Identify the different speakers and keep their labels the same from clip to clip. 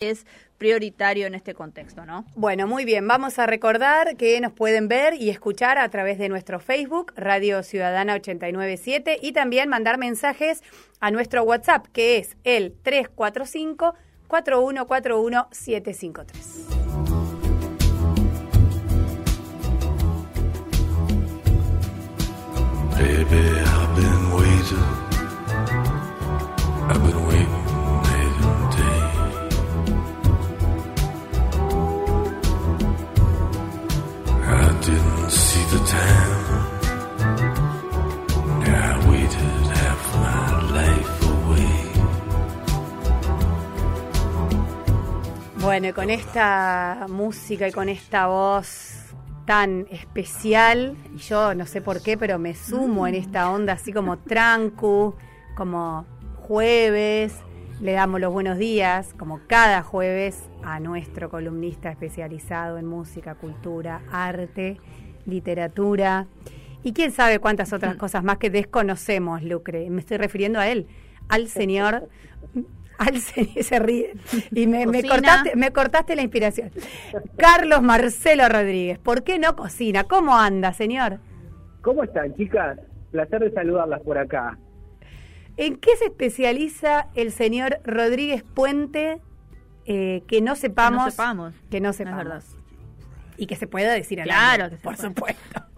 Speaker 1: es prioritario en este contexto, ¿no?
Speaker 2: Bueno, muy bien. Vamos a recordar que nos pueden ver y escuchar a través de nuestro Facebook, Radio Ciudadana 897, y también mandar mensajes a nuestro WhatsApp, que es el 345 4141 753. Bueno, y con esta música y con esta voz tan especial, y yo no sé por qué, pero me sumo en esta onda así como trancu, como jueves, le damos los buenos días, como cada jueves, a nuestro columnista especializado en música, cultura, arte, literatura y quién sabe cuántas otras cosas más que desconocemos, Lucre. Me estoy refiriendo a él, al señor al señor, se ríe y me, me, cortaste, me cortaste la inspiración. Carlos Marcelo Rodríguez, ¿por qué no cocina? ¿Cómo anda, señor?
Speaker 3: ¿Cómo están, chicas? Placer de saludarlas por acá.
Speaker 2: ¿En qué se especializa el señor Rodríguez Puente eh, que no sepamos?
Speaker 1: Que no sepamos.
Speaker 2: Que no sepamos.
Speaker 1: verdad.
Speaker 2: Y que se pueda decir al
Speaker 1: Claro,
Speaker 2: aire,
Speaker 1: que se
Speaker 2: por supuesto.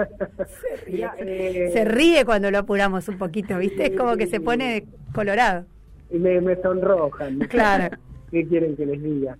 Speaker 2: Se ríe,
Speaker 3: Mira, eh,
Speaker 2: se ríe cuando lo apuramos un poquito, ¿viste? Es como que se pone colorado.
Speaker 3: Y me, me sonrojan.
Speaker 2: Claro.
Speaker 3: ¿Qué quieren que les diga?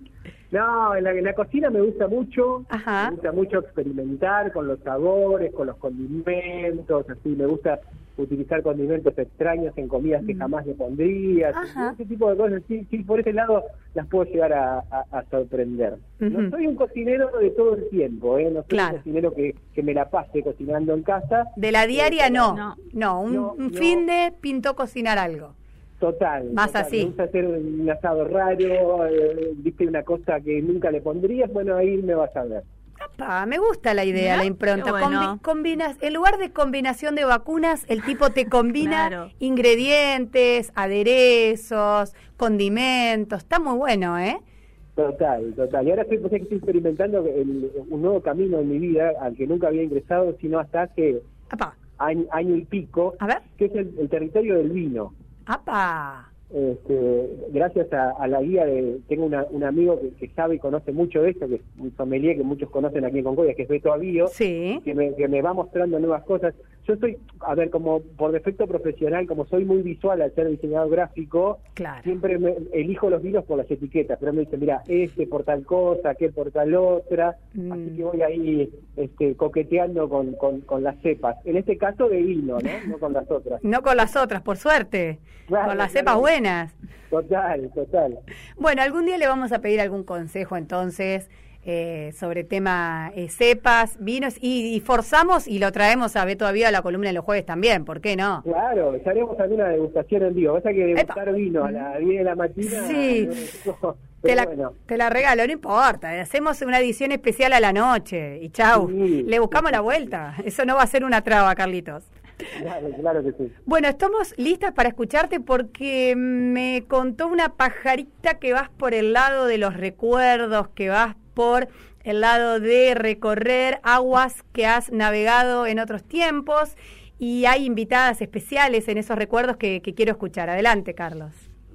Speaker 3: No, en la, en la cocina me gusta mucho.
Speaker 2: Ajá.
Speaker 3: Me gusta mucho experimentar con los sabores, con los condimentos, así. Me gusta utilizar condimentos extraños en comidas que jamás le pondría.
Speaker 2: Mm.
Speaker 3: Ese tipo de cosas, sí, sí, por ese lado las puedo llegar a, a- a sorprender. No soy un cocinero de todo el tiempo, ¿eh? No soy
Speaker 2: Claro.
Speaker 3: un cocinero que, que me la pase cocinando en casa.
Speaker 2: De la diaria no.
Speaker 1: No.
Speaker 2: No, un,
Speaker 3: No,
Speaker 2: un
Speaker 3: no.
Speaker 2: fin de pintó cocinar algo.
Speaker 3: Total.
Speaker 2: Más
Speaker 3: total.
Speaker 2: así.
Speaker 3: Me gusta hacer un asado raro, eh, viste una cosa que nunca le pondrías, bueno, ahí me vas a ver.
Speaker 2: Apa, me gusta la idea, la impronta.
Speaker 1: bueno.
Speaker 2: Combi- combinas, en lugar de combinación de vacunas, el tipo te combina
Speaker 1: Claro.
Speaker 2: ingredientes, aderezos, condimentos. Está muy bueno, ¿eh?
Speaker 3: Total, total. Y ahora estoy, pues, estoy experimentando el- un nuevo camino en mi vida al que nunca había ingresado, sino hasta hace año, año y pico,
Speaker 2: a ver.
Speaker 3: que es el, el territorio del vino.
Speaker 2: apa!
Speaker 3: Este, gracias a, a la guía de, tengo una- un amigo que, que sabe y conoce mucho de esto, que es un sommelier que muchos conocen aquí en Concordia, que es Beto Avío,
Speaker 2: Sí.
Speaker 3: que me, que me va mostrando nuevas cosas. Yo soy, a ver, como por defecto profesional, como soy muy visual al ser diseñador gráfico,
Speaker 2: Claro.
Speaker 3: siempre me, elijo los vinos por las etiquetas, pero me dicen, mira, este por tal cosa, aquel por tal otra,
Speaker 2: Mm.
Speaker 3: así que voy ahí este, coqueteando con, con, con las cepas. En este caso de vino, ¿no? No con las otras.
Speaker 2: No con las otras, por suerte.
Speaker 3: Claro,
Speaker 2: con las
Speaker 3: claro.
Speaker 2: cepas buenas.
Speaker 3: Total, total.
Speaker 2: Bueno, algún día le vamos a pedir algún consejo entonces eh, sobre tema eh, cepas, vinos y, y forzamos y lo traemos a Beto Avía a la columna de los jueves también, ¿por qué no?
Speaker 3: Claro, haremos alguna degustación en vivo. Pasa que degustar
Speaker 2: Epa.
Speaker 3: vino a las 10 de la mañana.
Speaker 2: Sí.
Speaker 3: no,
Speaker 2: Te la,
Speaker 3: bueno.
Speaker 2: te la regalo, no importa. Hacemos una edición especial a la noche y chau.
Speaker 3: Sí.
Speaker 2: Le buscamos la vuelta. Eso no va a ser una traba, Carlitos.
Speaker 3: Claro, claro que sí.
Speaker 2: Bueno, estamos listas para escucharte porque me contó una pajarita que vas por el lado de los recuerdos, que vas por el lado de recorrer aguas que has navegado en otros tiempos y hay invitadas especiales en esos recuerdos que, que quiero escuchar. Adelante, Carlos.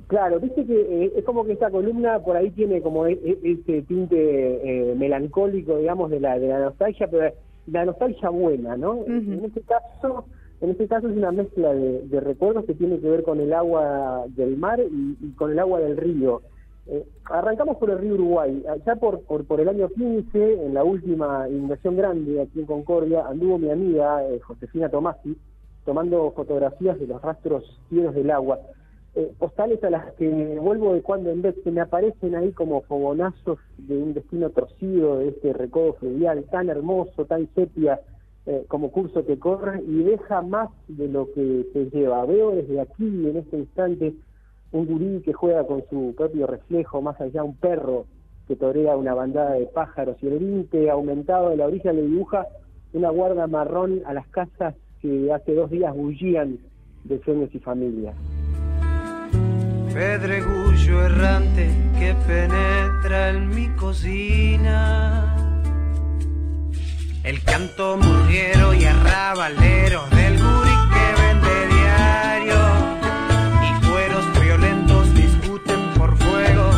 Speaker 3: Claro, viste que eh, es como que esta columna por ahí tiene como e- e- ese tinte eh, melancólico, digamos, de la, de la nostalgia, pero la nostalgia buena, ¿no? En este caso, en este caso es una mezcla de, recuerdos que tiene que ver con el agua del mar y, con el agua del río. Eh, arrancamos por el río Uruguay. Ya por, el año 15, en la última inundación grande aquí en Concordia, anduvo mi amiga eh, Josefina Tomasi tomando fotografías de los rastros ciegos del agua. Eh, postales a las que vuelvo de cuando en vez que me aparecen ahí como fogonazos de un destino torcido de este recodo fluvial tan hermoso, tan sepia eh, como curso que corre y deja más de lo que se lleva. Veo desde aquí, en este instante, un gurí que juega con su propio reflejo, más allá un perro que torea una bandada de pájaros y el límite aumentado de la orilla le dibuja una guarda marrón a las casas que hace dos días bullían de sueños y familias.
Speaker 4: Pedregullo errante que penetra en mi cocina. El canto murguero y arrabalero del gurí que vende diario. Y cueros violentos discuten por fuego.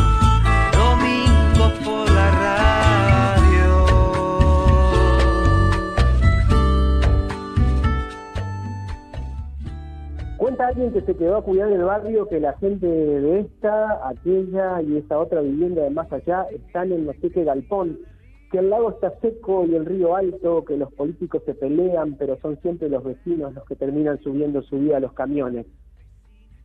Speaker 4: Domingo por la radio.
Speaker 3: Cuenta alguien que se quedó a cuidar del barrio que la gente de esta, aquella y esta otra vivienda de más allá están en no sé galpón que el lago está seco y el río alto, que los políticos se pelean, pero son siempre los vecinos los que terminan subiendo su vida a los camiones,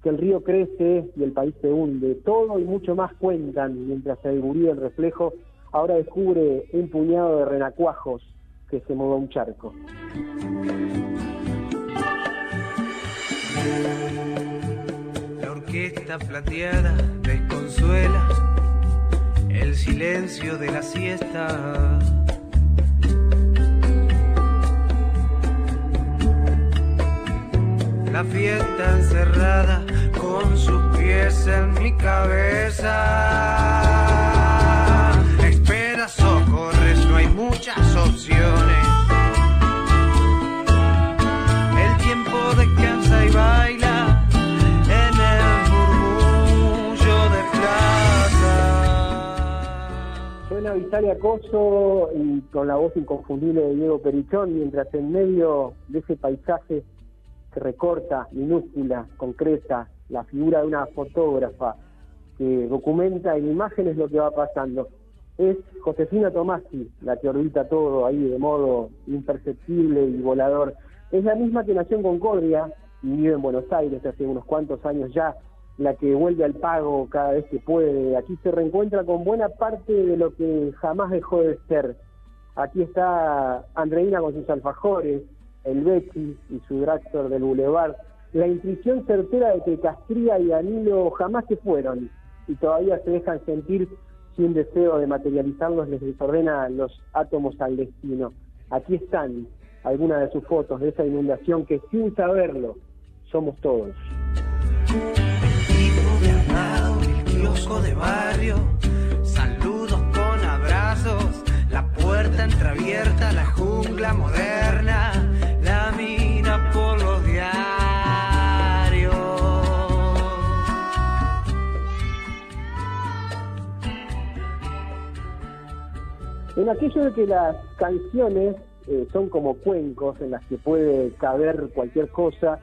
Speaker 3: que el río crece y el país se hunde, todo y mucho más cuentan mientras el gurí del reflejo ahora descubre un puñado de renacuajos que se mueve un charco.
Speaker 4: La orquesta plateada desconsuela el silencio de la siesta. La fiesta encerrada con sus pies en mi cabeza. Espera, socorres, no hay muchas opciones.
Speaker 3: Vitalia Coso y con la voz inconfundible de Diego Perichón, mientras en medio de ese paisaje que recorta, minúscula, concreta, la figura de una fotógrafa que documenta en imágenes lo que va pasando. Es Josefina Tomasi la que orbita todo ahí de modo imperceptible y volador. Es la misma que nació en Concordia y vive en Buenos Aires hace unos cuantos años ya, la que vuelve al pago cada vez que puede. Aquí se reencuentra con buena parte de lo que jamás dejó de ser. Aquí está Andreina con sus alfajores, el Becky y su dragster del Boulevard. La intuición certera de que Castría y Danilo jamás se fueron y todavía se dejan sentir si un deseo de materializarlos les desordena los átomos al destino. Aquí están algunas de sus fotos de esa inundación que sin saberlo somos todos.
Speaker 4: El kiosco de barrio, saludos con abrazos, la puerta entreabierta, la jungla moderna, la mira por los diarios.
Speaker 3: En aquello de que las canciones eh, son como cuencos en las que puede caber cualquier cosa,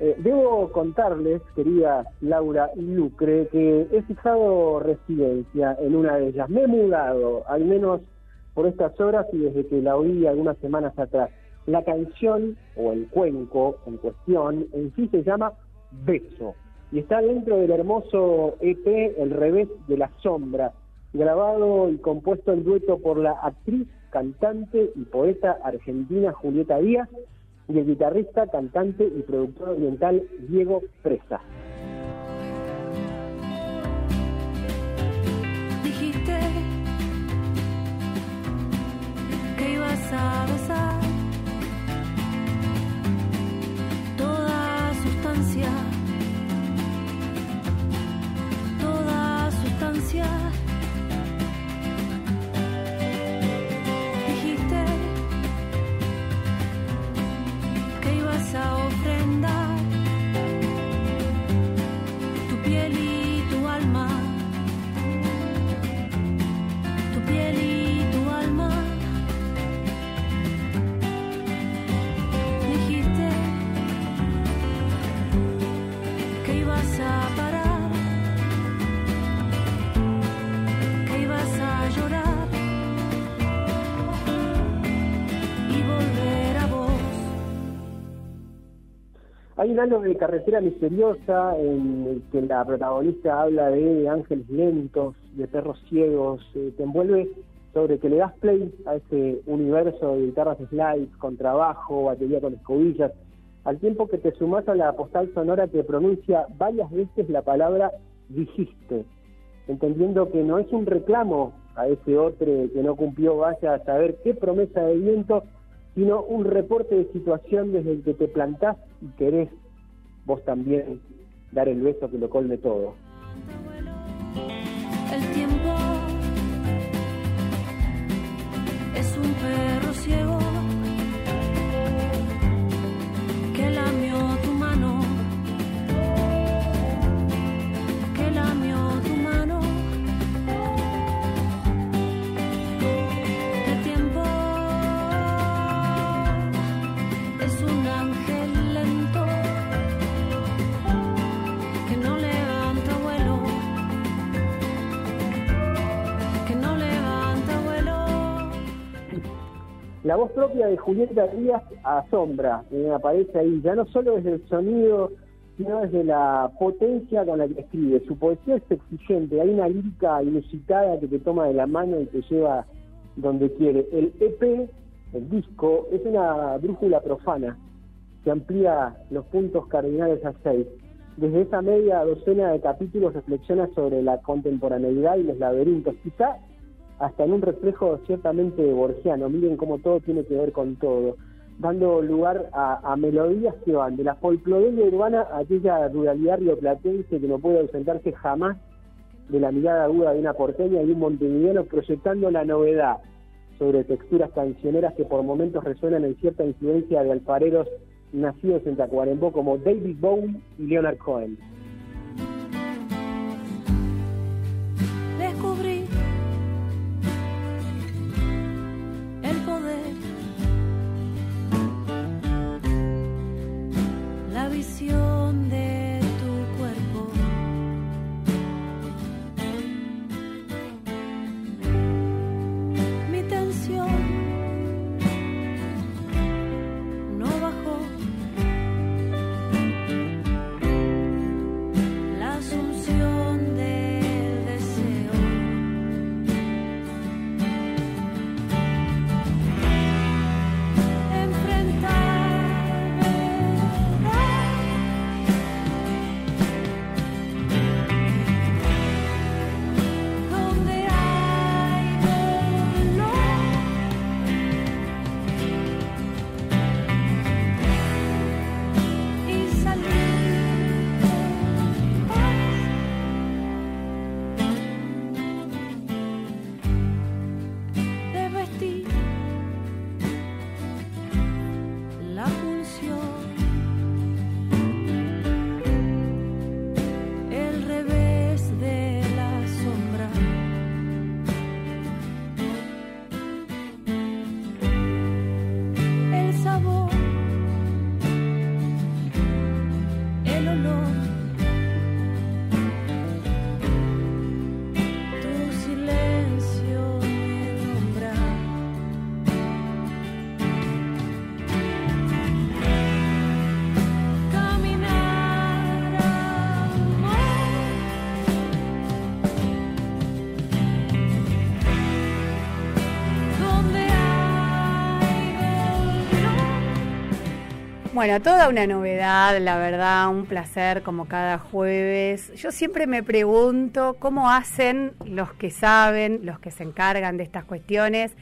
Speaker 3: eh, debo contarles, querida Laura y Lucre, que he fijado residencia en una de ellas. Me he mudado, al menos por estas horas y desde que la oí algunas semanas atrás. La canción o el cuenco en cuestión en sí se llama Beso y está dentro del hermoso EP El revés de la sombra, grabado y compuesto en dueto por la actriz, cantante y poeta argentina Julieta Díaz y el guitarrista, cantante y productor oriental Diego Presa. Hay un halo de carretera misteriosa en el que la protagonista habla de ángeles lentos, de perros ciegos, eh, te envuelve sobre que le das play a ese universo de guitarras slides, con trabajo, batería con escobillas, al tiempo que te sumas a la postal sonora que pronuncia varias veces la palabra dijiste, entendiendo que no es un reclamo a ese otro que no cumplió vaya a saber qué promesa de viento, sino un reporte de situación desde el que te plantás y querés vos también dar el beso que lo colme todo. La voz propia de Julieta Díaz asombra, aparece ahí, ya no solo desde el sonido, sino desde la potencia con la que escribe. Su poesía es exigente, hay una lírica inusitada que te toma de la mano y te lleva donde quiere. El EP, el disco, es una brújula profana que amplía los puntos cardinales a seis. Desde esa media docena de capítulos reflexiona sobre la contemporaneidad y los laberintos, quizá hasta en un reflejo ciertamente borgiano. Miren cómo todo tiene que ver con todo, dando lugar a, melodías que van de la folclorería urbana a aquella ruralidad rioplatense que no puede ausentarse jamás de la mirada aguda de una porteña y un montevideano proyectando la novedad sobre texturas cancioneras que por momentos resuenan en cierta influencia de alfareros nacidos en Tacuarembó como David Bowie y Leonard Cohen.
Speaker 5: Visión de
Speaker 2: Bueno, toda una novedad, la verdad, un placer como cada jueves. Yo siempre me pregunto cómo hacen los que saben, los que se encargan de estas cuestiones,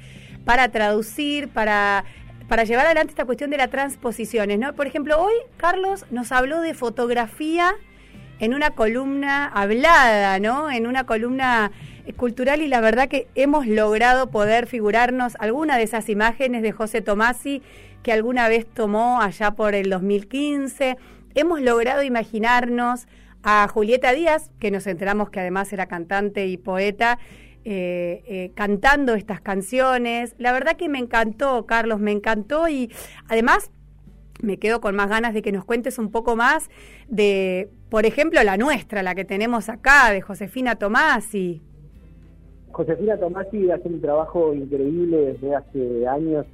Speaker 2: para traducir, para, para llevar adelante esta cuestión de las transposiciones. ¿no? Por ejemplo, hoy Carlos nos habló de fotografía en una columna hablada, ¿no? En una columna cultural y la verdad que hemos logrado poder figurarnos alguna de esas imágenes de José Tomasi que alguna vez tomó allá por el 2015. Hemos logrado imaginarnos a Julieta Díaz, que nos enteramos que además era cantante y poeta, eh, eh, cantando estas canciones. La verdad que me encantó, Carlos, me encantó y además me quedo con más ganas de que nos cuentes un poco más de, por ejemplo, la nuestra, la que tenemos acá, de Josefina Tomasi.
Speaker 3: Josefina Tomasi hace un trabajo increíble desde hace años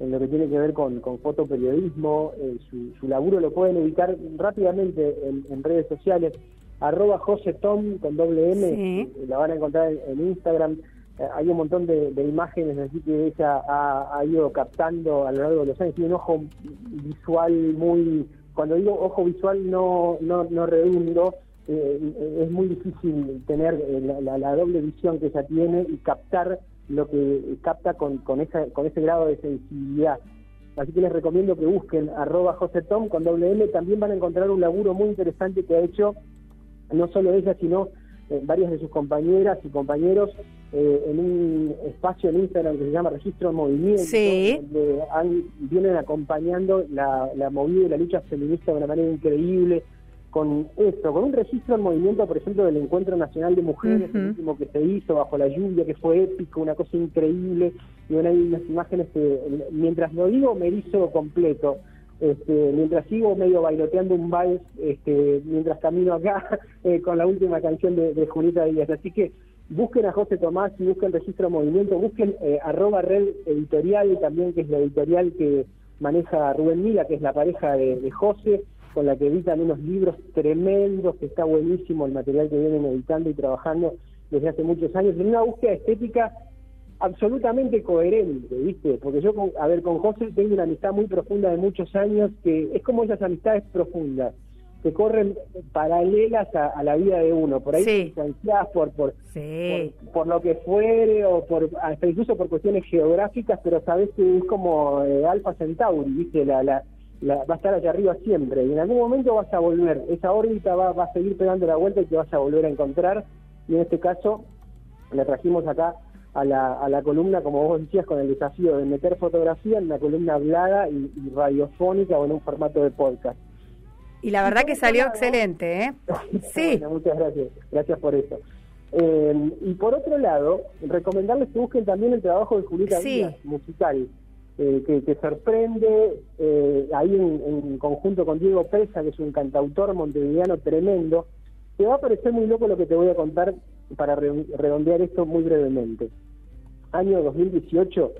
Speaker 3: en lo que tiene que ver con, con fotoperiodismo. Eh, su, su laburo lo pueden ubicar rápidamente en, en redes sociales. Arroba Josetom con doble M,
Speaker 2: Sí.
Speaker 3: eh, la van a encontrar en, en Instagram. Eh, hay un montón de, de imágenes así que ella ha, ha ido captando a lo largo de los años. Tiene un ojo visual muy... Cuando digo ojo visual no, no, no redundo, eh, es muy difícil tener la, la- la doble visión que ella tiene y captar lo que capta con, con, esa, con ese grado de sensibilidad. Así que les recomiendo que busquen arroba josetom con doble M. También van a encontrar un laburo muy interesante que ha hecho no solo ella, sino eh, varias de sus compañeras y compañeros eh, en un espacio en Instagram que se llama Registro en Movimiento,
Speaker 2: Sí.
Speaker 3: donde han- vienen acompañando la, la movida y la lucha feminista de una manera increíble, con esto, con un registro en movimiento, por ejemplo, del Encuentro Nacional de Mujeres, el último que se hizo bajo la lluvia, que fue épico, una cosa increíble, y bueno, hay unas imágenes que, mientras lo digo, me hizo completo. Este, mientras sigo medio bailoteando un vals, este, mientras camino acá eh, con la última canción de, de Julieta Díaz. Así que busquen a José Tomás y busquen Registro Movimiento, busquen eh, arroba red editorial también, que es la editorial que maneja Rubén Mila, que es la pareja de, de José, con la que editan unos libros tremendos, que está buenísimo el material que vienen editando y trabajando desde hace muchos años, en una búsqueda estética absolutamente coherente, ¿viste? Porque yo, con, a ver, con José tengo una amistad muy profunda de muchos años, que es como esas amistades profundas, que corren paralelas a, a la vida de uno, por ahí
Speaker 2: Sí.
Speaker 3: distanciadas por, por,
Speaker 2: Sí.
Speaker 3: por, por lo que fuere o por hasta incluso por cuestiones geográficas, pero sabes que es como eh, Alfa Centauri, ¿viste? La, la, la- va a estar allá arriba siempre y en algún momento vas a volver, esa órbita va, va a seguir pegando la vuelta y te vas a volver a encontrar y en este caso la trajimos acá a la, a la columna, como vos decías, con el desafío de meter fotografía en una columna hablada y, y radiofónica o en un formato de podcast.
Speaker 2: Y la verdad que salió excelente, ¿eh? Sí.
Speaker 3: Bueno, muchas gracias. Gracias por eso. Eh, y por otro lado, recomendarles que busquen también el trabajo de Julieta
Speaker 2: Sí.
Speaker 3: Díaz, musical, eh, que, que sorprende eh, ahí en, en conjunto con Diego Presa, que es un cantautor montevideano tremendo. Te va a parecer muy loco lo que te voy a contar para re- redondear esto muy brevemente. Año 2018,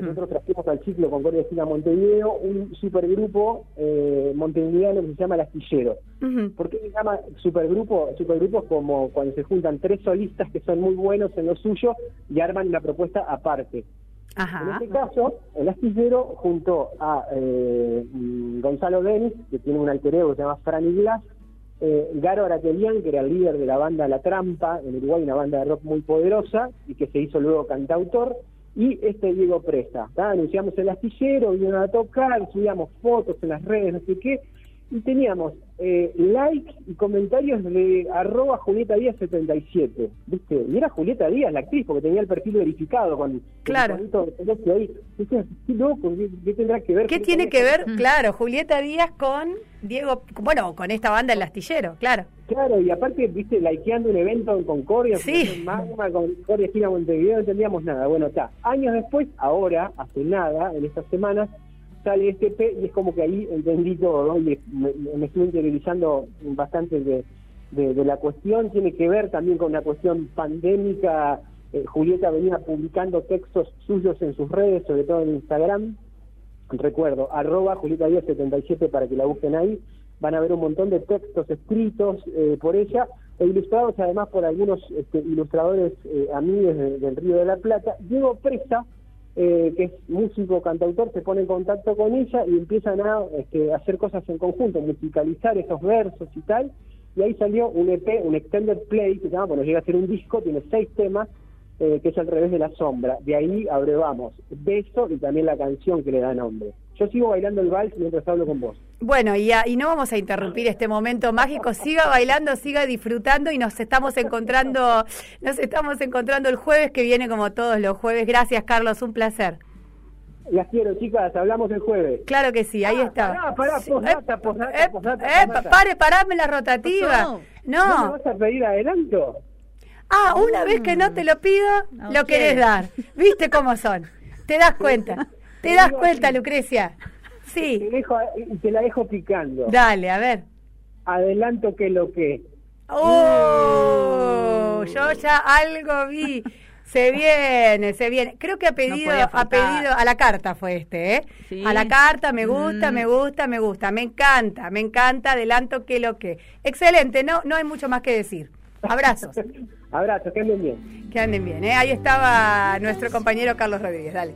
Speaker 3: nosotros trajimos al ciclo Concordia Esquina Montevideo un supergrupo eh, montevideano que se llama El Astillero. ¿Por qué se llama supergrupo? Supergrupos como cuando se juntan tres solistas que son muy buenos en lo suyo y arman una propuesta aparte. En
Speaker 2: Ajá.
Speaker 3: este caso, el astillero junto a eh, Gonzalo Denis, que tiene un alter ego que se llama Franny Glass, eh, Garo Aratelian, que era el líder de la banda La Trampa, en Uruguay, una banda de rock muy poderosa, y que se hizo luego cantautor, y este Diego Presta. ¿tá? Anunciamos el astillero, vinieron a tocar, subíamos fotos en las redes, no sé qué, y teníamos eh, likes y comentarios de arroba Julieta Díaz 77, ¿viste? Y era Julieta Díaz la actriz, porque tenía el perfil verificado con
Speaker 2: Claro.
Speaker 3: con el de ahí. Qué loco, ¿qué, qué tendrá que ver?
Speaker 2: ¿Qué
Speaker 3: Julieta
Speaker 2: tiene
Speaker 3: Díaz
Speaker 2: que
Speaker 3: con
Speaker 2: ver, claro, Julieta Díaz con Diego, bueno, con esta banda El Astillero, claro.
Speaker 3: Claro, y aparte, viste, likeando un evento en Concordia,
Speaker 2: Sí.
Speaker 3: en Magma, Concordia Esquina Montevideo, no entendíamos nada. Bueno, está. Años después, ahora, hace nada, en estas semanas, sale este P y es como que ahí entendí todo. Y me, me estuve interiorizando bastante de, de, la cuestión. Tiene que ver también con una cuestión pandémica. Eh, Julieta venía publicando textos suyos en sus redes, sobre todo en Instagram, recuerdo, arroba Julieta Díaz 77 para que la busquen ahí, van a ver un montón de textos escritos eh, por ella e ilustrados además por algunos este, ilustradores eh, amigos de- del Río de la Plata. Diego Presa, eh, que es músico, cantautor, se pone en contacto con ella y empiezan a este, hacer cosas en conjunto, musicalizar esos versos y tal, y ahí salió un EP, un extended play, que se llama, bueno, llega a ser un disco, tiene seis temas, eh, que es al revés de la sombra. De ahí abrevamos Beso y también la canción que le da nombre. Yo sigo bailando el vals mientras hablo con vos.
Speaker 2: Bueno, y, a- y no vamos a interrumpir este momento mágico. Siga bailando, siga disfrutando y nos estamos encontrando, nos estamos encontrando el jueves que viene como todos los jueves. Gracias, Carlos, un placer.
Speaker 3: Las quiero, chicas, hablamos el jueves.
Speaker 2: Claro que sí, ahí
Speaker 3: Ah,
Speaker 2: está.
Speaker 3: pará, pará, posdata,
Speaker 2: eh,
Speaker 3: posdata,
Speaker 2: eh,
Speaker 3: posdata,
Speaker 2: eh,
Speaker 3: posdata.
Speaker 2: pare, parame la rotativa.
Speaker 1: No.
Speaker 3: ¿No me
Speaker 2: No.
Speaker 3: vas a pedir adelanto?
Speaker 2: Ah, una vez que no te lo pido, lo
Speaker 1: Ok.
Speaker 2: querés dar. ¿Viste cómo son? ¿Te das cuenta? ¿Te das cuenta, Lucrecia?
Speaker 3: Te,
Speaker 2: Sí.
Speaker 3: dejo, te la dejo picando.
Speaker 2: Dale, a ver.
Speaker 3: Adelanto que lo que.
Speaker 2: ¡Oh! Yo ya algo vi. Se viene, se viene. Creo que ha pedido, ha
Speaker 1: faltar.
Speaker 2: pedido a la carta fue este, ¿eh?
Speaker 1: Sí.
Speaker 2: A la carta, me gusta,
Speaker 1: Mm.
Speaker 2: me gusta, me gusta, me encanta, me encanta, adelanto que lo que. Excelente, no, no hay mucho más que decir. Abrazos,
Speaker 3: Abrazos, que anden bien.
Speaker 2: que anden bien, ¿eh? Ahí estaba nuestro compañero Carlos Rodríguez, dale.